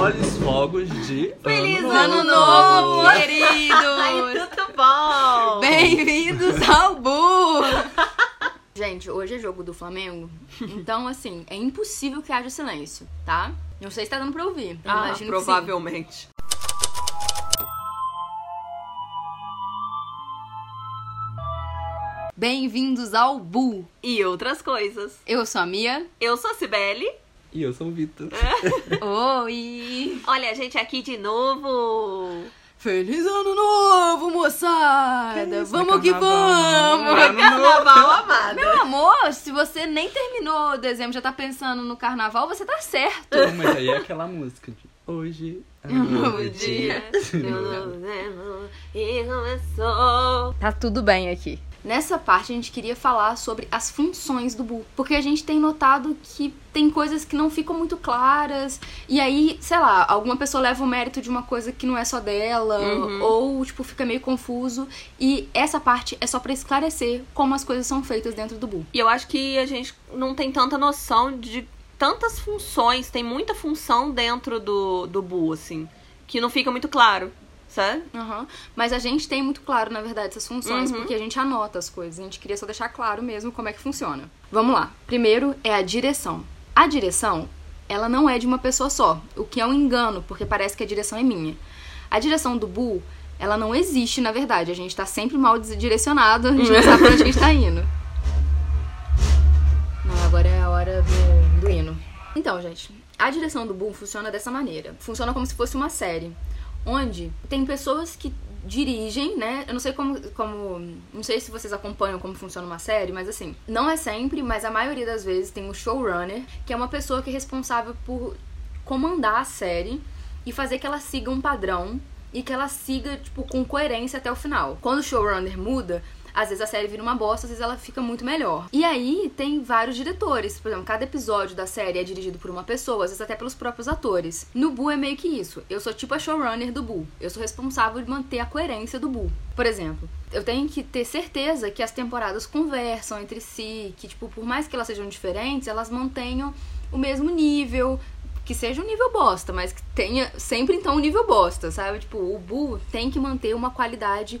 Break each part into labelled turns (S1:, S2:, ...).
S1: maiores fogos de
S2: Feliz
S1: ano
S2: ano
S1: novo.
S2: novo, queridos!
S3: Tudo bom?
S2: Bem-vindos ao Bu! Gente, hoje é jogo do Flamengo, então, assim, é impossível que haja silêncio, tá? Não sei se tá dando pra ouvir.
S3: Ah,
S2: Imagino que sim.
S3: provavelmente.
S2: Bem-vindos ao Bu!
S3: E outras coisas.
S2: Eu sou a Mia.
S3: Eu sou a Cibele.
S1: E eu sou o Vitor.
S2: Oi!
S3: Olha a gente aqui de novo.
S2: Feliz ano novo, moçada!
S1: Que isso,
S2: vamos que vamos!
S1: mano.
S3: Carnaval amada.
S2: Meu amor, se você nem terminou dezembro, já tá pensando no carnaval, você tá certo.
S1: Pô, Mas aí é aquela música de hoje é um novo dia.
S3: E começou.
S2: Tá tudo bem aqui. Nessa parte a gente queria falar sobre as funções do Bu, porque a gente tem notado que tem coisas que não ficam muito claras e aí, sei lá, alguma pessoa leva o mérito de uma coisa que não é só dela
S3: Uhum.
S2: ou tipo fica meio confuso e essa parte é só pra esclarecer como as coisas são feitas dentro do Bu.
S3: E eu acho que a gente não tem tanta noção de tantas funções, tem muita função dentro do, do Bu, assim, que não fica muito claro, sabe?
S2: Aham. Mas a gente tem muito claro, na verdade, essas funções,
S3: Uhum.
S2: porque a gente anota as coisas. A gente queria só deixar claro mesmo como é que funciona. Vamos lá. Primeiro é a direção. A direção, ela não é de uma pessoa só, o que é um engano, porque parece que a direção é minha. A direção do Bu, ela não existe, na verdade. A gente tá sempre mal direcionado, a gente não sabe pra onde a gente tá indo. Não, agora é a hora do, do hino. Então, gente, a direção do Boom funciona dessa maneira. Funciona como se fosse uma série, onde tem pessoas que dirigem, né? Eu não sei como, como. Não sei se vocês acompanham como funciona uma série, mas assim, não é sempre, mas a maioria das vezes tem um showrunner, que é uma pessoa que é responsável por comandar a série e fazer que ela siga um padrão e que ela siga, tipo, com coerência até o final. Quando o showrunner muda, às vezes a série vira uma bosta, às vezes ela fica muito melhor. E aí tem vários diretores. Por exemplo, cada episódio da série é dirigido por uma pessoa, às vezes até pelos próprios atores. No Boo é meio que isso. Eu sou tipo a showrunner do Boo. Eu sou responsável de manter a coerência do Boo. Por exemplo, eu tenho que ter certeza que as temporadas conversam entre si, que, tipo, por mais que elas sejam diferentes, elas mantenham o mesmo nível, que seja um nível bosta, mas que tenha sempre então um nível bosta, sabe? Tipo, o Boo tem que manter uma qualidade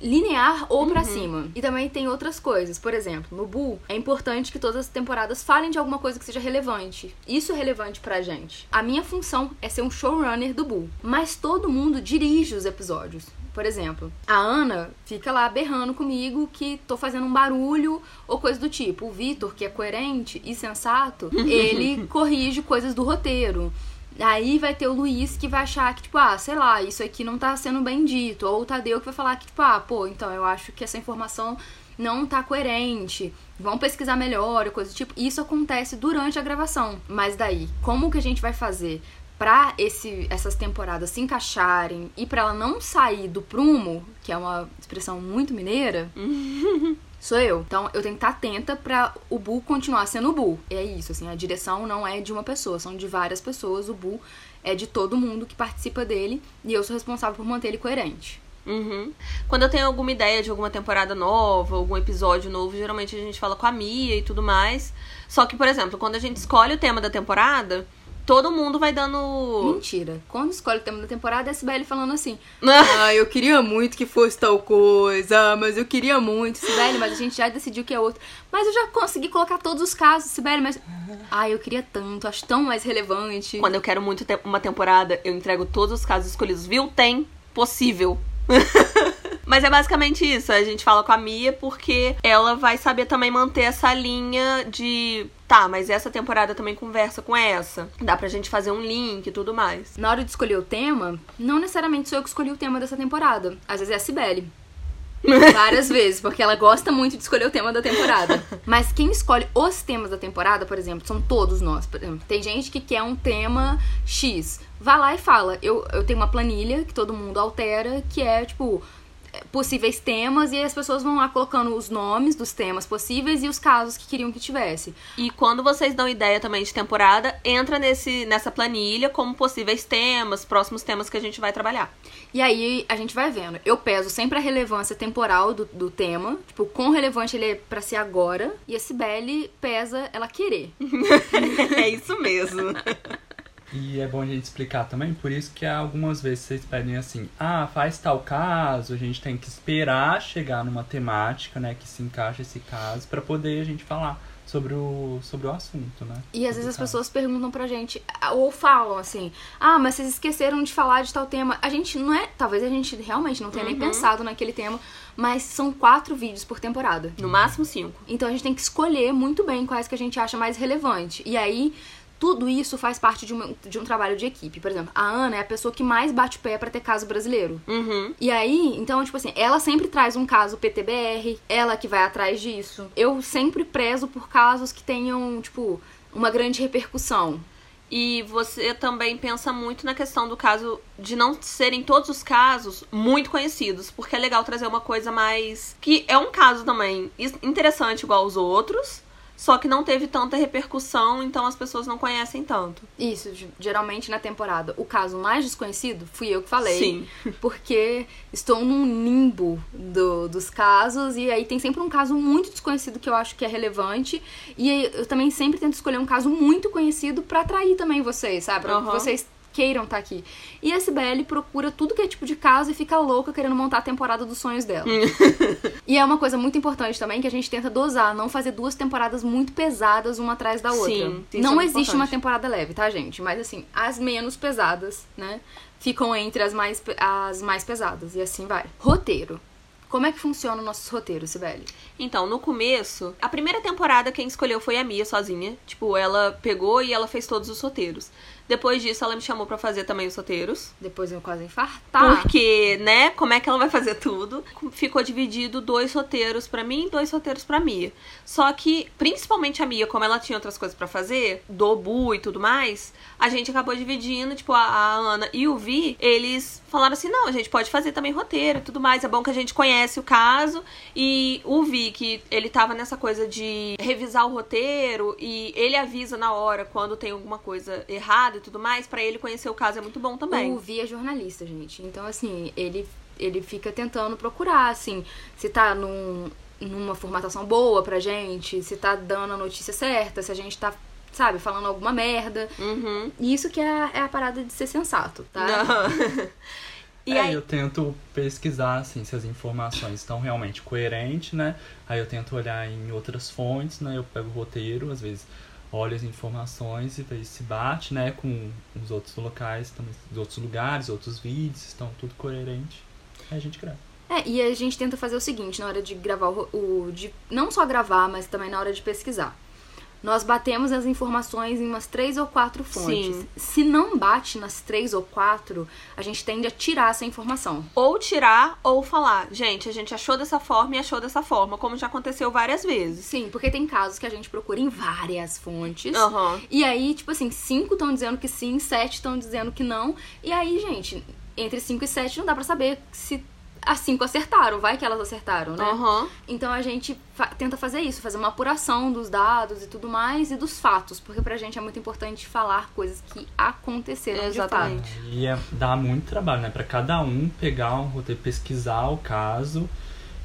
S2: linear ou pra cima. E também tem outras coisas. Por exemplo, no Boo é importante que todas as temporadas falem de alguma coisa que seja relevante. Isso é relevante pra gente. A minha função é ser um showrunner do Boo, mas todo mundo dirige os episódios. Por exemplo, a Ana fica lá berrando comigo que tô fazendo um barulho ou coisa do tipo. O Vitor, que é coerente e sensato, ele corrige coisas do roteiro. Aí vai ter o Luiz que vai achar que, tipo, ah, sei lá, isso aqui não tá sendo bem dito. Ou o Tadeu que vai falar que, tipo, ah, pô, então eu acho que essa informação não tá coerente. Vamos pesquisar melhor coisa do tipo. Isso acontece durante a gravação. Mas daí, como que a gente vai fazer pra esse, essas temporadas se encaixarem e pra ela não sair do prumo, que é uma expressão muito mineira, sou eu. Então eu tenho que estar atenta pra o Bu continuar sendo o Bu. É isso, assim, a direção não é de uma pessoa, são de várias pessoas. O Bu é de todo mundo que participa dele e eu sou responsável por manter ele coerente.
S3: Uhum. Quando eu tenho alguma ideia de alguma temporada nova, algum episódio novo, geralmente a gente fala com a Mia e tudo mais. Só que, por exemplo, quando a gente escolhe o tema da temporada, todo mundo vai dando.
S2: Mentira. Quando escolhe o tema da temporada, é a Sibeli falando assim: Ah, eu queria muito que fosse tal coisa, mas eu queria muito, Sibeli, mas a gente já decidiu que é outro. Mas eu já consegui colocar todos os casos, Sibeli, mas. Ah, eu queria tanto, acho tão mais relevante.
S3: Quando eu quero muito te- uma temporada, eu entrego todos os casos escolhidos. Viu? Tem. Possível. Mas é basicamente isso. A gente fala com a Mia porque ela vai saber também manter essa linha de. Tá, mas essa temporada também conversa com essa. Dá pra gente fazer um link e tudo mais.
S2: Na hora de escolher o tema, não necessariamente sou eu que escolhi o tema dessa temporada. Às vezes é a Cibele. Várias vezes, porque ela gosta muito de escolher o tema da temporada. Mas quem escolhe os temas da temporada, por exemplo, são todos nós. Por exemplo, tem gente que quer um tema X. Vai lá e fala. Eu, eu tenho uma planilha que todo mundo altera, que é tipo possíveis temas e as pessoas vão lá colocando os nomes dos temas possíveis e os casos que queriam que tivesse.
S3: E quando vocês dão ideia também de temporada, entra nesse, nessa planilha como possíveis temas, próximos temas que a gente vai trabalhar.
S2: E aí a gente vai vendo. Eu peso sempre a relevância temporal do, do tema, tipo, quão relevante ele é pra ser agora, e a Cibele pesa ela querer.
S3: é isso mesmo.
S1: E é bom a gente explicar também, por isso que algumas vezes vocês pedem assim, ah, faz tal caso, a gente tem que esperar chegar numa temática, né, que se encaixa esse caso, para poder a gente falar sobre o, sobre o assunto, né?
S2: E às
S1: Sobre
S2: vezes as pessoas perguntam pra gente, ou falam assim, ah, mas vocês esqueceram de falar de tal tema. A gente não é, talvez a gente realmente não tenha nem pensado naquele tema, mas são quatro vídeos por temporada.
S3: No máximo cinco.
S2: Então a gente tem que escolher muito bem quais que a gente acha mais relevante. E aí, tudo isso faz parte de um, de um trabalho de equipe. Por exemplo, a Ana é a pessoa que mais bate pé pra ter caso brasileiro.
S3: Uhum.
S2: E aí, então, tipo assim, ela sempre traz um caso PTBR, ela que vai atrás disso. Eu sempre prezo por casos que tenham, tipo, uma grande repercussão.
S3: E você também pensa muito na questão do caso de não serem todos os casos muito conhecidos, porque é legal trazer uma coisa mais. que é um caso também interessante igual os outros, só que não teve tanta repercussão, então as pessoas não conhecem tanto.
S2: Isso, ge- geralmente na temporada. O caso mais desconhecido fui eu que falei.
S3: Sim.
S2: Porque estou num limbo do- dos casos, e aí tem sempre um caso muito desconhecido que eu acho que é relevante. E eu também sempre tento escolher um caso muito conhecido pra atrair também vocês, sabe? Pra que vocês queiram estar aqui. E a SBL procura tudo que é tipo de caso e fica louca querendo montar a temporada dos sonhos dela. e é uma coisa muito importante também que a gente tenta dosar, não fazer duas temporadas muito pesadas uma atrás da outra.
S3: Sim, é
S2: não
S3: muito
S2: existe uma
S3: importante.
S2: temporada leve, tá, gente? Mas assim, as menos pesadas, né? Ficam entre as mais, as mais pesadas. E assim vai. Roteiro. Como é que funciona o nosso roteiro, Sibeli?
S3: Então, no começo, a primeira temporada quem escolheu foi a Mia sozinha. Tipo, ela pegou e ela fez todos os roteiros. Depois disso, ela me chamou pra fazer também os roteiros.
S2: Depois eu quase infartar.
S3: Porque, né, como é que ela vai fazer tudo? Ficou dividido dois roteiros pra mim e dois roteiros pra Mia. Só que, principalmente a Mia, como ela tinha outras coisas pra fazer, do Bu e tudo mais, a gente acabou dividindo, tipo, a, a Ana e o Vi, eles falaram assim, não, a gente pode fazer também roteiro e tudo mais. É bom que a gente conhece o caso. E o Vi, que ele tava nessa coisa de revisar o roteiro e ele avisa na hora quando tem alguma coisa errada e tudo mais, pra ele conhecer o caso é muito bom também.
S2: O Vi é jornalista, gente. Então, assim, ele, ele fica tentando procurar, assim, se tá num, numa formatação boa pra gente, se tá dando a notícia certa, se a gente tá, sabe, falando alguma merda.
S3: Uhum.
S2: E isso que é, a- é a parada de ser sensato, tá?
S3: E
S1: é,
S3: aí,
S1: eu tento pesquisar assim se as informações estão realmente coerentes, né? Aí eu tento olhar em outras fontes, né? Eu pego o roteiro, às vezes olho as informações e vejo se bate, né, com os outros locais, também, os outros lugares, outros vídeos, estão tudo coerente. Aí a gente grava.
S2: É, e a gente tenta fazer o seguinte na hora de gravar o, o- de não só gravar, mas também na hora de pesquisar. Nós batemos as informações em umas três ou quatro fontes.
S3: Sim.
S2: Se não bate nas três ou quatro, a gente tende a tirar essa informação.
S3: ou tirar ou falar, gente, a gente achou dessa forma e achou dessa forma, como já aconteceu várias vezes.
S2: Sim, porque tem casos que a gente procura em várias fontes.
S3: Aham.
S2: E aí, tipo assim, cinco estão dizendo que sim, sete estão dizendo que não. E aí, gente, entre cinco e sete não dá pra saber se as cinco acertaram. Vai que elas acertaram, né?
S3: Aham.
S2: Então a gente fa- tenta fazer isso, fazer uma apuração dos dados e tudo mais e dos fatos, porque pra gente é muito importante falar coisas que aconteceram
S3: Exatamente.
S2: de fato.
S1: E é, dá muito trabalho, né? Pra cada um pegar um roteiro, pesquisar o caso,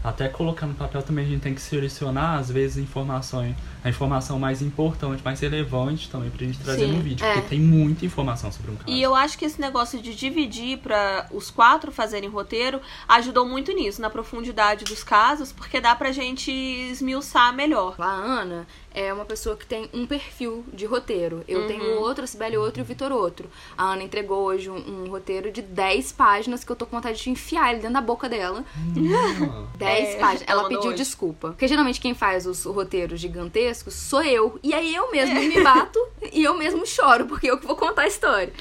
S1: até colocar no papel também a gente tem que selecionar, às vezes, informações, a informação mais importante, mais relevante também pra gente trazer
S3: Sim,
S1: no vídeo,
S2: é.
S1: porque tem muita informação sobre um caso.
S3: E eu acho que esse negócio de dividir pra os quatro fazerem roteiro ajudou muito nisso, na profundidade dos casos, porque dá pra gente esmiuçar melhor.
S2: A Ana é uma pessoa que tem um perfil de roteiro. Eu tenho outro, a Sibeli outro e o Vitor outro. A Ana entregou hoje um, um roteiro de 10 páginas que eu tô com vontade de enfiar ele dentro da boca dela.
S1: Hum.
S2: 10
S3: É,
S2: páginas.
S3: ela
S2: Ela pediu
S3: hoje.
S2: desculpa. Porque geralmente quem faz os roteiros gigantescos sou eu. E aí eu mesmo me bato e eu mesmo choro, porque eu que vou contar a história.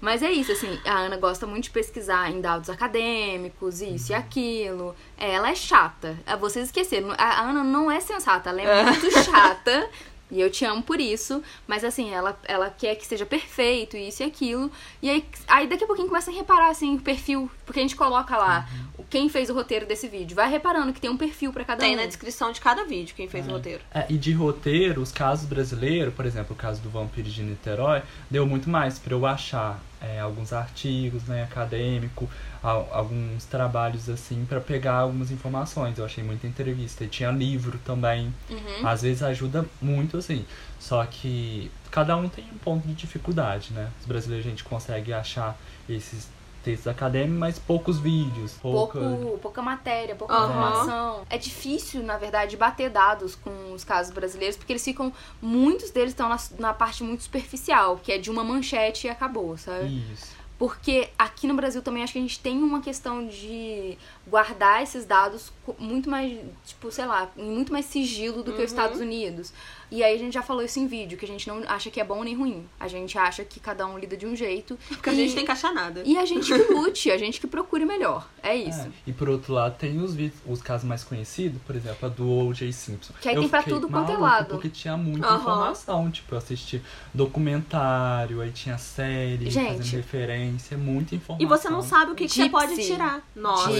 S2: Mas é isso, assim, a Ana gosta muito de pesquisar em dados acadêmicos, isso e aquilo. É, Ela é chata. Ah, Vocês esqueceram, a Ana não é sensata, ela é muito chata. E eu te amo por isso, mas assim, ela, ela quer que seja perfeito, isso e aquilo. E aí, aí daqui a pouquinho começa a reparar, assim, o perfil. Porque a gente coloca lá o quem fez o roteiro desse vídeo. Vai reparando que tem um perfil pra cada
S3: Tem
S2: um.
S3: na descrição de cada vídeo quem fez o roteiro.
S1: É, e de roteiro, os casos brasileiros, por exemplo, o caso do Vampiro de Niterói, deu muito mais pra eu achar é, alguns artigos, né, acadêmico, al- alguns trabalhos assim para pegar algumas informações. Eu achei muita entrevista. E tinha livro também.
S2: Uhum.
S1: Às vezes ajuda muito assim. Só que cada um tem um ponto de dificuldade, né? Os brasileiros a gente consegue achar esses textos acadêmicos, mas poucos vídeos, pouca
S2: Pouco, pouca matéria, pouca
S3: Aham.
S2: informação. É difícil, na verdade, bater dados com os casos brasileiros, porque eles ficam. Muitos deles estão na, na parte muito superficial, que é de uma manchete e acabou, sabe?
S1: Isso.
S2: Porque aqui no Brasil também acho que a gente tem uma questão de guardar esses dados muito mais, tipo, sei lá, em muito mais sigilo do que
S3: Uhum.
S2: os Estados Unidos. E aí a gente já falou isso em vídeo, que a gente não acha que é bom nem ruim. A gente acha que cada um lida de um jeito.
S3: Porque a
S2: e,
S3: gente tem que achar nada.
S2: E a gente que lute, a gente que procure melhor. É isso.
S1: É, E por outro lado, tem os, vídeos, os casos mais conhecidos, por exemplo, a do O.J. Simpson.
S2: Que aí
S1: eu
S2: tem pra tudo quanto é lado.
S1: Porque tinha muita
S3: Aham.
S1: informação. Tipo, eu assisti documentário, aí tinha série,
S2: Gente.
S1: fazendo referência, muita informação.
S3: E você não sabe o que, que você pode tirar. Nossa.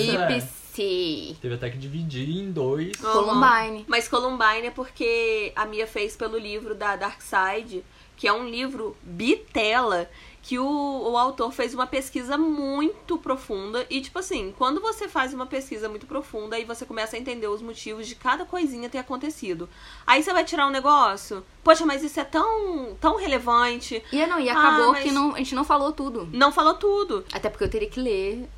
S2: Gypsy.
S1: Teve até que dividir em dois.
S2: Columbine.
S3: Mas Columbine é porque a Mia fez pelo livro da Dark Side, que é um livro bitela, que o, o autor fez uma pesquisa muito profunda. E, tipo assim, quando você faz uma pesquisa muito profunda e você começa a entender os motivos de cada coisinha ter acontecido. Aí você vai tirar um negócio. Poxa, mas isso é tão, tão relevante.
S2: E, não, e
S3: Ah,
S2: acabou
S3: mas-
S2: que não, a gente não falou tudo.
S3: Não falou tudo.
S2: Até porque eu teria que ler,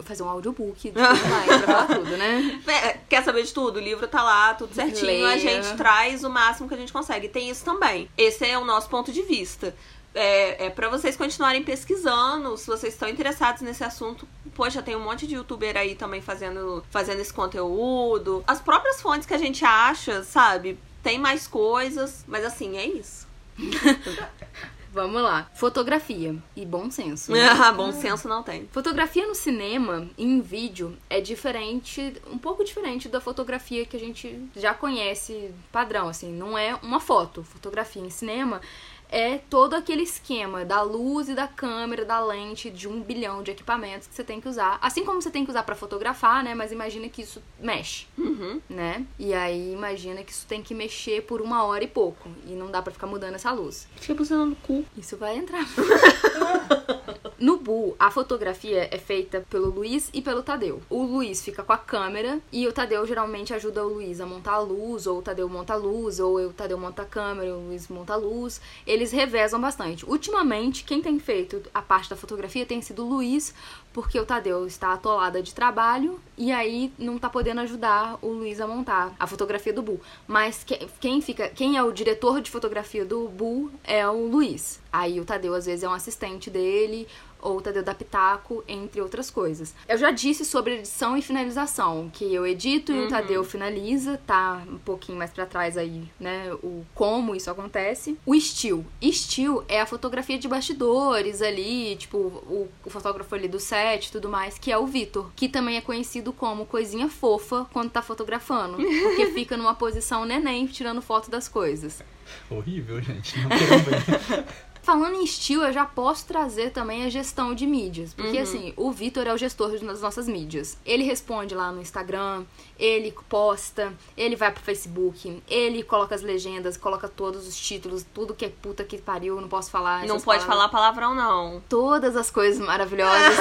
S2: fazer um audiobook de Columbine pra falar tudo, né?
S3: É, quer saber de tudo? O livro tá lá, tudo certinho. A
S2: Leia.
S3: gente traz o máximo que a gente consegue. Tem isso também. Esse é o nosso ponto de vista. É, é para vocês continuarem pesquisando, se vocês estão interessados nesse assunto. Poxa, tem um monte de youtuber aí também fazendo, fazendo esse conteúdo. As próprias fontes que a gente acha, sabe? Tem mais coisas, mas assim, é isso.
S2: Vamos lá. Fotografia e bom senso. né?
S3: Ah, bom senso não tem.
S2: Fotografia no cinema e em vídeo é diferente, um pouco diferente da fotografia que a gente já conhece padrão, assim, não é uma foto. Fotografia em cinema é todo aquele esquema da luz e da câmera, da lente, de um bilhão de equipamentos que você tem que usar. Assim como você tem que usar pra fotografar, né? Mas imagina que isso mexe,
S3: Uhum.
S2: né? E aí imagina que isso tem que mexer por uma hora e pouco. E não dá pra ficar mudando essa luz.
S3: Fica funcionando no cu.
S2: Isso vai entrar. no Bu, a fotografia é feita pelo Luiz e pelo Tadeu. O Luiz fica com a câmera e o Tadeu geralmente ajuda o Luiz a montar a luz, ou o Tadeu monta a luz, ou o Tadeu monta a câmera, o Luiz monta a luz. Eles revezam bastante. Ultimamente, quem tem feito a parte da fotografia tem sido o Luiz, porque o Tadeu está atolada de trabalho e aí não tá podendo ajudar o Luiz a montar a fotografia do Bu. Mas que- quem fica, quem é o diretor de fotografia do Bu é o Luiz. Aí o Tadeu às vezes é um assistente dele ou Tadeu dá pitaco, entre outras coisas. Eu já disse sobre edição e finalização, que eu edito e o Tadeu finaliza, tá um pouquinho mais pra trás aí, né, o como isso acontece. O still. Still é a fotografia de bastidores ali, tipo, o, o fotógrafo ali do set e tudo mais, que é o Vitor, que também é conhecido como coisinha fofa quando tá fotografando, porque fica numa posição neném tirando foto das coisas.
S1: Horrível, gente. Não quero ver.
S2: Falando em estilo, eu já posso trazer também a gestão de mídias. Porque, assim, o Vitor é o gestor das nossas mídias. Ele responde lá no Instagram, ele posta, ele vai pro Facebook, ele coloca as legendas, coloca todos os títulos, tudo que é puta que pariu, não posso falar.
S3: Não pode
S2: palavras.
S3: falar palavrão, não.
S2: Todas as coisas maravilhosas.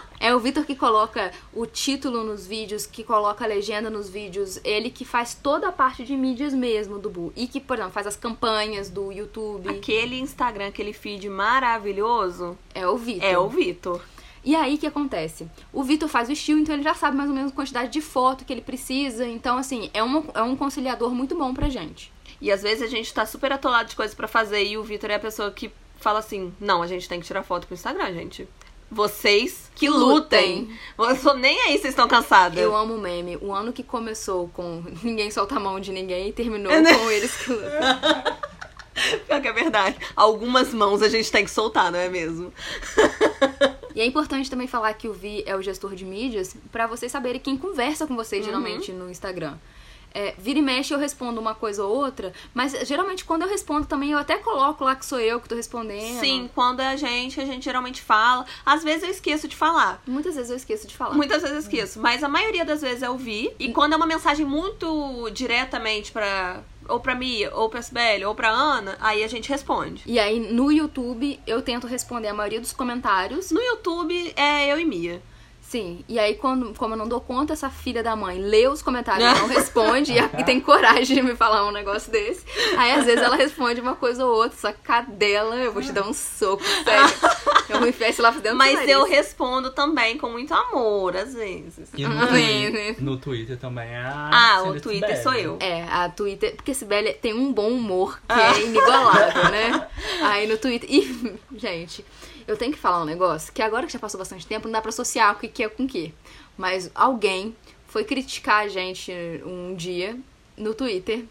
S2: É o Vitor que coloca o título nos vídeos, que coloca a legenda nos vídeos, ele que faz toda a parte de mídias mesmo do Bu. E que, por exemplo, faz as campanhas do YouTube.
S3: Aquele Instagram, aquele feed maravilhoso,
S2: É o Vitor.
S3: é o Vitor.
S2: E aí o que acontece? O Vitor faz o estilo, então ele já sabe mais ou menos a quantidade de foto que ele precisa. Então, assim, é, uma, é um conciliador muito bom pra gente.
S3: E às vezes a gente tá super atolado de coisas pra fazer e o Vitor é a pessoa que fala assim: não, a gente tem que tirar foto pro Instagram, gente. Vocês que lutem. Eu sou nem aí, vocês estão cansadas.
S2: Eu amo o meme. O ano que começou com ninguém solta a mão de ninguém e terminou
S3: É, né?
S2: com eles que lutam.
S3: Pior que é verdade. Algumas mãos a gente tem que soltar, não é mesmo?
S2: E é importante também falar que o Vi é o gestor de mídias pra vocês saberem quem conversa com vocês geralmente no Instagram. É, vira e mexe eu respondo uma coisa ou outra, mas geralmente quando eu respondo também eu até coloco lá que sou eu que tô respondendo.
S3: Sim, quando é a gente, a gente geralmente fala. Às vezes eu esqueço de falar.
S2: Muitas vezes eu esqueço de falar.
S3: Muitas vezes eu esqueço, mas a maioria das vezes eu vi. E quando é uma mensagem muito diretamente pra, ou pra Mia, ou pra Sibeli, ou pra Ana, aí a gente responde.
S2: E aí no YouTube eu tento responder a maioria dos comentários.
S3: No YouTube é eu e Mia.
S2: Sim, e aí quando, como eu não dou conta, essa filha da mãe lê os comentários e não responde, e, a- e tem coragem de me falar um negócio desse. Aí às vezes ela responde uma coisa ou outra, só cadela, eu vou te dar um soco, sério. Eu vou enfiar esse lá dentro
S3: Mas eu respondo também com muito amor, às vezes.
S1: E no,
S2: Ah,
S1: Twi-
S2: é.
S1: no Twitter também é.
S3: Ah,
S1: Cília
S3: o Twitter
S1: Sibeli.
S3: sou eu.
S2: É, a Twitter, porque Sibeli tem um bom humor que
S3: Ah.
S2: é inigualável, né? Aí no Twitter. E, gente, eu tenho que falar um negócio que agora que já passou bastante tempo, não dá pra associar o que que é com o que. Mas alguém foi criticar a gente um dia no Twitter.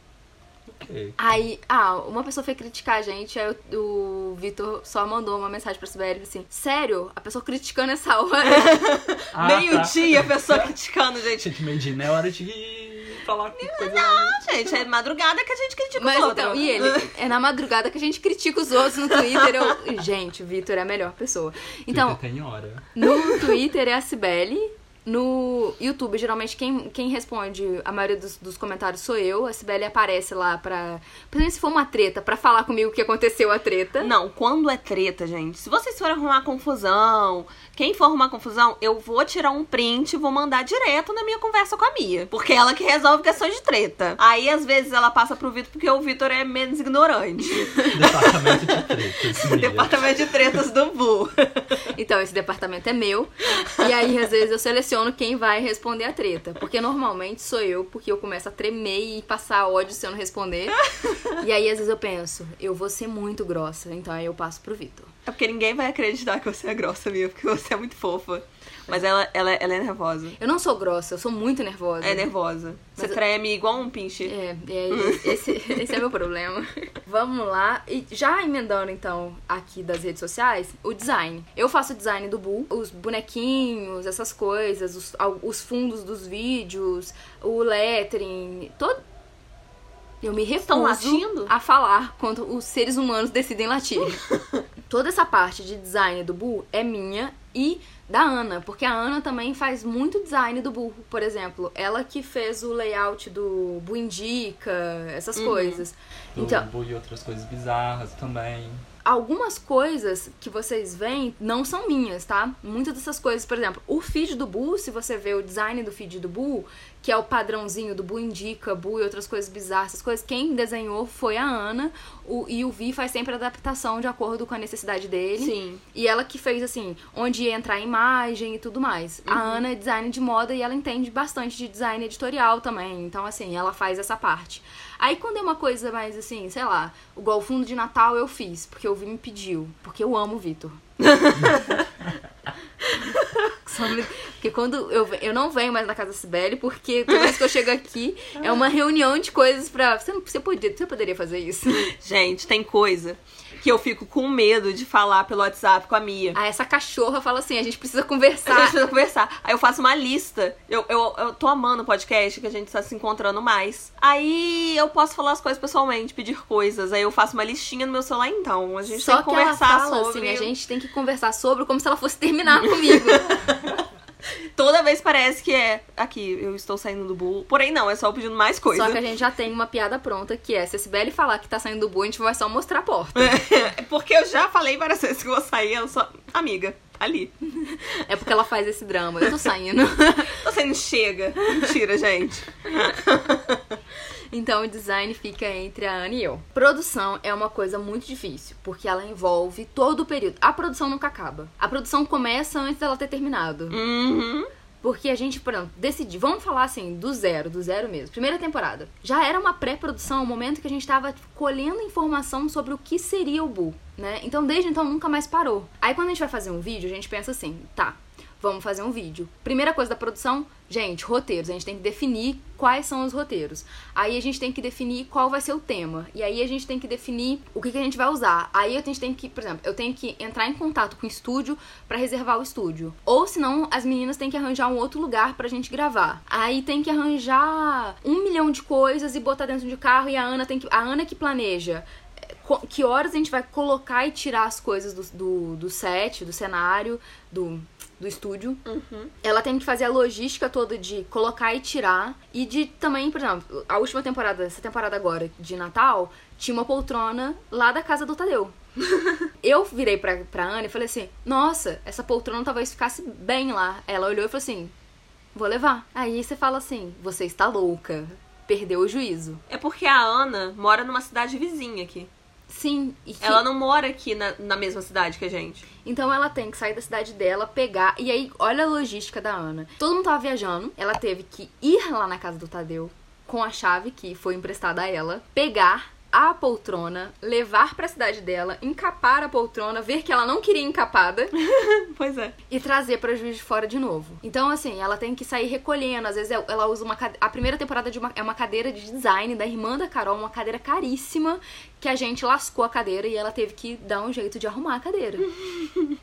S2: Aí, ah, uma pessoa foi criticar a gente, aí o, o Vitor só mandou uma mensagem pra Sibeli assim: Sério? A pessoa criticando essa hora?
S1: Ah,
S3: Meio-dia,
S1: tá.
S3: a pessoa criticando, gente.
S1: Gente, meio-dia não é hora de falar com coisa.
S3: Não, gente, é madrugada que a gente critica
S2: Mas
S3: os outros.
S2: então, e ele? É na madrugada que a gente critica os outros no Twitter. Eu... Gente, o Vitor é a melhor pessoa. Então,
S1: Twitter tem hora.
S2: no Twitter é a Cibele. No YouTube, geralmente, quem, quem responde a maioria dos, dos comentários sou eu. A Cibele aparece lá pra. Principalmente se for uma treta, pra falar comigo o que aconteceu a treta.
S3: Não, quando é treta, gente, se vocês forem arrumar confusão, quem for arrumar confusão, eu vou tirar um print e vou mandar direto na minha conversa com a Mia. Porque é ela que resolve questões de treta. Aí, às vezes, ela passa pro Vitor porque o Vitor é menos ignorante.
S1: Departamento de tretas. Mia.
S3: Departamento de tretas do Bu.
S2: Então, esse departamento é meu. E aí, às vezes, eu seleciono quem vai responder a treta. Porque normalmente sou eu, porque eu começo a tremer e passar ódio se eu não responder. E aí, às vezes, eu penso, eu vou ser muito grossa. Então aí eu passo pro Vitor.
S3: É porque ninguém vai acreditar que você é grossa, Mia, porque você é muito fofa. Mas ela, ela, ela é nervosa.
S2: Eu não sou grossa, eu sou muito nervosa.
S3: É nervosa. Você treme igual um pinche.
S2: É, é esse, esse é meu problema. Vamos lá. E já emendando, então, aqui das redes sociais, o design. Eu faço o design do Bull, os bonequinhos, essas coisas, os, os fundos dos vídeos, o lettering, todo. Eu me recuso
S3: latindo?
S2: a falar quando os seres humanos decidem latir. Toda essa parte de design do Bull é minha e da Ana, porque a Ana também faz muito design do burro, por exemplo. Ela que fez o layout do Bu Indica, essas
S3: Uhum.
S2: coisas.
S1: Do
S2: Então,
S1: e outras coisas bizarras também.
S2: Algumas coisas que vocês veem não são minhas, tá? Muitas dessas coisas, por exemplo, o feed do Bu, se você vê o design do feed do Bu, que é o padrãozinho do Bu Indica, Bu e outras coisas bizarras, essas coisas, quem desenhou foi a Ana, o, e o Vi faz sempre adaptação de acordo com a necessidade dele.
S3: Sim.
S2: E ela que fez assim, onde ia entrar a imagem e tudo mais. A Ana é design de moda e ela entende bastante de design editorial também. Então, assim, ela faz essa parte. Aí quando é uma coisa mais assim, sei lá, igual o fundo de Natal eu fiz, porque o Vi me pediu. Porque eu amo o Vitor. Porque quando eu, eu não venho mais na casa da Sibeli, porque toda vez que eu chego aqui é uma reunião de coisas pra. Você, não- você, podia, você poderia fazer isso?
S3: Gente, tem coisa que eu fico com medo de falar pelo WhatsApp com a Mia.
S2: Aí essa cachorra fala assim: a gente precisa
S3: A gente
S2: conversar.
S3: precisa conversar. Aí eu faço uma lista. Eu, eu, eu tô amando o podcast, que a gente tá se encontrando mais. Aí eu posso falar as coisas pessoalmente, pedir coisas. Aí eu faço uma listinha no meu celular, então. A gente
S2: Só
S3: tem que
S2: que ela
S3: conversar
S2: fala
S3: sobre.
S2: assim, a gente tem que conversar sobre como se ela fosse terminar comigo.
S3: Toda vez parece que é aqui, eu estou saindo do bull. Porém, não, é só pedindo mais coisa.
S2: Só que a gente já tem uma piada pronta, que é, se a Sibeli falar que tá saindo do bu, a gente vai só mostrar a porta.
S3: Porque eu já falei várias vezes que eu vou sair, eu sou amiga. tá Ali.
S2: É porque ela faz esse drama. Eu tô saindo.
S3: Tô saindo chega. Mentira, gente.
S2: Então o design fica entre a Ana e eu. Produção é uma coisa muito difícil, porque ela envolve todo o período. A produção nunca acaba. A produção começa antes dela ter terminado.
S3: Uhum.
S2: Porque a gente, por exemplo, decidiu, vamos falar assim, do zero, do zero mesmo. Primeira temporada. Já era uma pré-produção, o momento que a gente tava colhendo informação sobre o que seria o Bu, né? Então, desde então, nunca mais parou. Aí, quando a gente vai fazer um vídeo, a gente pensa assim, tá, vamos fazer um vídeo. Primeira coisa da produção, gente, roteiros. A gente tem que definir quais são os roteiros. Aí a gente tem que definir qual vai ser o tema. E aí a gente tem que definir o que, que a gente vai usar. Aí a gente tem que, por exemplo, eu tenho que entrar em contato com o estúdio pra reservar o estúdio. Ou senão as meninas têm que arranjar um outro lugar pra gente gravar. Aí tem que arranjar um milhão de coisas e botar dentro de carro e a Ana tem que. A Ana que planeja que horas a gente vai colocar e tirar as coisas do, do, do set, do cenário, do, do estúdio. Ela tem que fazer a logística toda de colocar e tirar. E de também, por exemplo, a última temporada, essa temporada agora de Natal, tinha uma poltrona lá da casa do Tadeu. Eu virei pra, pra Ana e falei assim: Nossa, essa poltrona talvez ficasse bem lá. Ela olhou e falou assim: Vou levar. Aí você fala assim: Você está louca. Perdeu o juízo.
S3: É porque a Ana mora numa cidade vizinha aqui.
S2: Sim. E que-
S3: Ela não mora aqui na, na mesma cidade que a gente.
S2: Então ela tem que sair da cidade dela, pegar. E aí, olha a logística da Ana. Todo mundo tava viajando. Ela teve que ir lá na casa do Tadeu com a chave que foi emprestada a ela, pegar a poltrona, levar pra cidade dela, encapar a poltrona, ver que ela não queria encapada
S3: Pois é.
S2: e trazer pra Juiz de Fora de novo. Então, assim, ela tem que sair recolhendo. Às vezes ela usa uma cade... A primeira temporada de uma... é uma cadeira de design da irmã da Carol, uma cadeira caríssima, que a gente lascou a cadeira e ela teve que dar um jeito de arrumar a cadeira.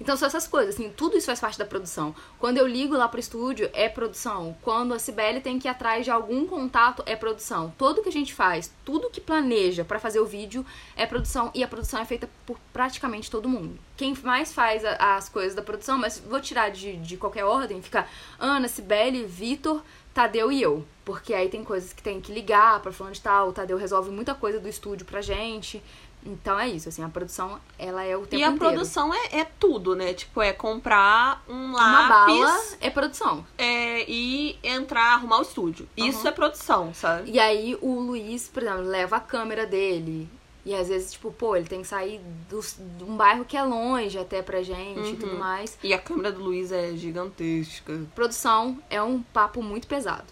S2: Então são essas coisas, assim, tudo isso faz parte da produção. Quando eu ligo lá pro estúdio, é produção. Quando a Cibele tem que ir atrás de algum contato, é produção. Tudo que a gente faz, tudo que planeja pra fazer o vídeo é produção. E a produção é feita por praticamente todo mundo. Quem mais faz a- as coisas da produção, mas vou tirar de, de qualquer ordem, fica Ana, Cibele, Vitor, Tadeu e eu. Porque aí tem coisas que tem que ligar pra fulano de tal, o Tadeu resolve muita coisa do estúdio pra gente. Então é isso, assim, a produção, ela é o tempo
S3: e a
S2: inteiro.
S3: produção é, é tudo, né? Tipo, é comprar um
S2: Uma
S3: lápis
S2: bala é produção.
S3: é, e entrar, arrumar o estúdio. Isso é produção, sabe?
S2: E aí o Luiz, por exemplo, leva a câmera dele. E às vezes, tipo, pô, ele tem que sair do- de um bairro que é longe até pra gente e tudo mais.
S3: E a câmera do Luiz é gigantesca.
S2: Produção é um papo muito pesado.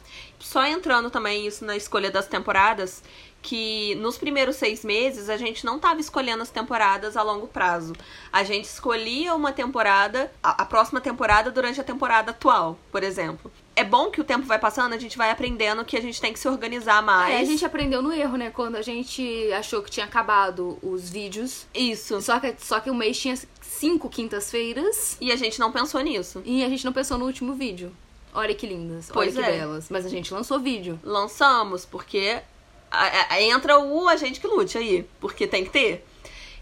S3: Só entrando também isso na escolha das temporadas, que nos primeiros seis meses a gente não tava escolhendo as temporadas a longo prazo. A gente escolhia uma temporada, a, a próxima temporada durante a temporada atual, por exemplo. É bom que o tempo vai passando, a gente vai aprendendo que a gente tem que se organizar mais.
S2: É, a gente aprendeu no erro, né? Quando a gente achou que tinha acabado os vídeos.
S3: Isso.
S2: Só que, só que o mês tinha cinco quintas-feiras
S3: E a gente não pensou nisso.
S2: e a gente não pensou no último vídeo. Olha que lindas,
S3: Pois
S2: olha que
S3: é.
S2: belas. Mas a gente lançou vídeo.
S3: lançamos, porque a- a- entra o agente que lute aí, porque tem que ter.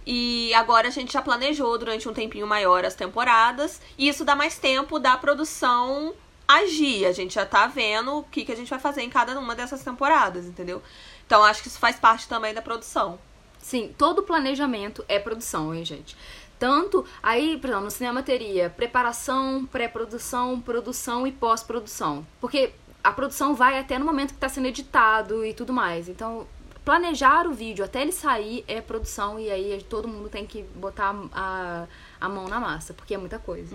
S3: E agora a gente já planejou durante um tempinho maior as temporadas, e isso dá mais tempo da produção agir. A gente já tá vendo o que, que a gente vai fazer em cada uma dessas temporadas, entendeu? Então acho que isso faz parte também da produção.
S2: Sim, todo planejamento é produção, hein, gente? Tanto aí, por exemplo, no cinema teria preparação, pré-produção, produção e pós-produção. Porque a produção vai até no momento que está sendo editado e tudo mais. Então, planejar o vídeo até ele sair é produção e aí todo mundo tem que botar a, a mão na massa, porque é muita coisa.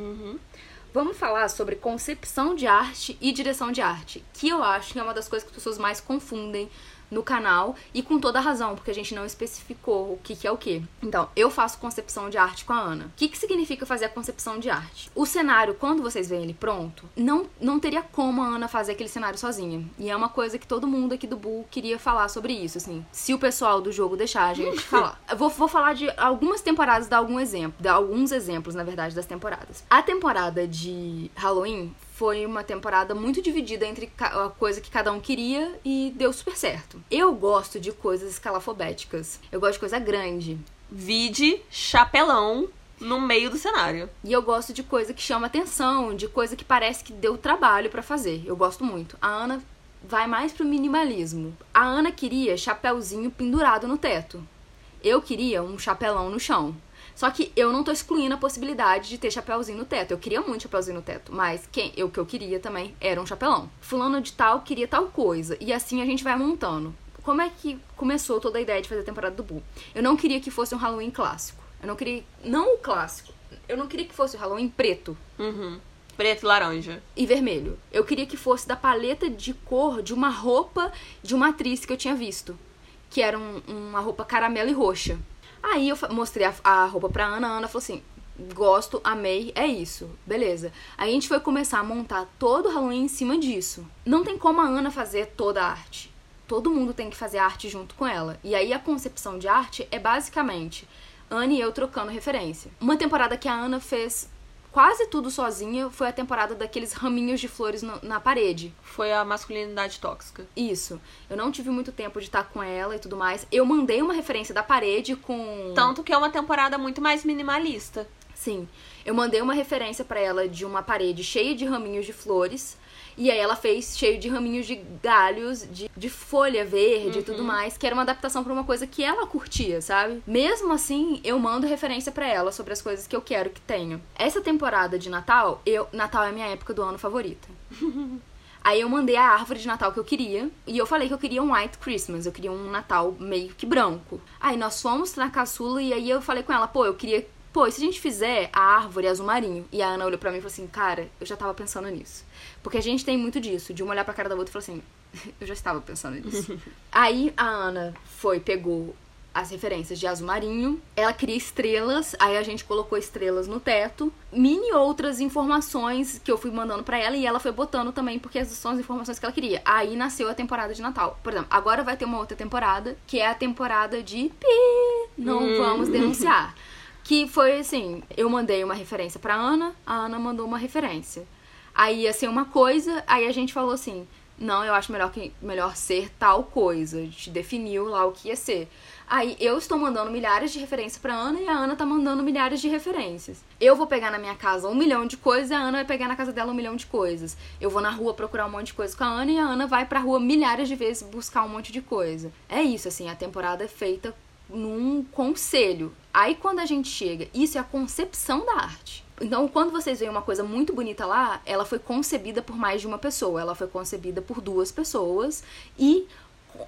S2: Vamos falar sobre concepção de arte e direção de arte, que eu acho que é uma das coisas que as pessoas mais confundem no canal e com toda razão, porque a gente não especificou o que, que é o que. Então, eu faço concepção de arte com a Ana. O que, que significa fazer a concepção de arte? O cenário, quando vocês veem ele pronto, não, não teria como a Ana fazer aquele cenário sozinha. E é uma coisa que todo mundo aqui do Bull queria falar sobre isso, assim. Se o pessoal do jogo deixar a gente falar. Eu vou, vou falar de algumas temporadas, dar algum exemplo, dar alguns exemplos, na verdade, das temporadas. A temporada de Halloween foi uma temporada muito dividida entre a coisa que cada um queria e deu super certo. Eu gosto de coisas escalafobéticas. Eu gosto de coisa grande.
S3: Vide chapelão no meio do cenário.
S2: E eu gosto de coisa que chama atenção, de coisa que parece que deu trabalho pra fazer. Eu gosto muito. A Ana vai mais pro minimalismo. A Ana queria chapéuzinho pendurado no teto. Eu queria um chapelão no chão. Só que eu não tô excluindo a possibilidade de ter chapéuzinho no teto. Eu queria muito chapéuzinho no teto, mas quem eu que eu queria também era um chapelão. Fulano de tal queria tal coisa e assim a gente vai montando. Como é que começou toda a ideia de fazer a temporada do Boo? Eu não queria que fosse um Halloween clássico. Eu não queria não o clássico. Eu não queria que fosse o Halloween preto
S3: Uhum. Preto laranja.
S2: e vermelho. Eu queria que fosse da paleta de cor de uma roupa de uma atriz que eu tinha visto. Que era um- uma roupa caramelo e roxa. Aí eu mostrei a, a roupa pra Ana, a Ana falou assim: gosto, amei, é isso, beleza. Aí a gente foi começar a montar todo o Halloween em cima disso. Não tem como a Ana fazer toda a arte. Todo mundo tem que fazer arte junto com ela. E aí a concepção de arte é basicamente Ana e eu trocando referência. Uma temporada que a Ana fez quase tudo sozinha foi a temporada daqueles raminhos de flores no- na parede.
S3: Foi a masculinidade tóxica.
S2: Isso. Eu não tive muito tempo de estar com ela e tudo mais. Eu mandei uma referência da parede com.
S3: Tanto que é uma temporada muito mais minimalista.
S2: Sim. Eu mandei uma referência pra ela de uma parede cheia de raminhos de flores. E aí ela fez cheio de raminhos de galhos, de, de folha verde e tudo mais, que era uma adaptação pra uma coisa que ela curtia, sabe? Mesmo assim, eu mando referência pra ela sobre as coisas que eu quero que tenha. Essa temporada de Natal, eu Natal é a minha época do ano favorita. Aí eu mandei a árvore de Natal que eu queria. E eu falei que eu queria um white Christmas. Eu queria um Natal meio que branco. Aí nós fomos na caçula e aí eu falei com ela, pô, eu queria. Pô, e se a gente fizer a árvore azul marinho? E a Ana olhou pra mim e falou assim, cara, eu já tava pensando nisso. Porque a gente tem muito disso, de uma olhar pra cara da outra e falar assim, eu já estava pensando nisso. aí a Ana foi, pegou as referências de azul marinho. Ela cria estrelas, aí a gente colocou estrelas no teto. Mini outras informações que eu fui mandando pra ela e ela foi botando também, porque essas são as informações que ela queria. Aí nasceu a temporada de Natal. Por exemplo, agora vai ter uma outra temporada, que é a temporada de pi, não vamos denunciar. Que foi assim, eu mandei uma referência pra Ana, a Ana mandou uma referência. Aí ia ser uma coisa, aí a gente falou assim: não, eu acho melhor, que, melhor ser tal coisa. A gente definiu lá o que ia ser. Aí eu estou mandando milhares de referências pra Ana e a Ana tá mandando milhares de referências. Eu vou pegar na minha casa um milhão de coisas e a Ana vai pegar na casa dela um milhão de coisas. Eu vou na rua procurar um monte de coisa com a Ana e a Ana vai pra rua milhares de vezes buscar um monte de coisa. É isso, assim, a temporada é feita num conselho. Aí quando a gente chega, isso é a concepção da arte. Então, quando vocês veem uma coisa muito bonita lá, ela foi concebida por mais de uma pessoa. Ela foi concebida por duas pessoas e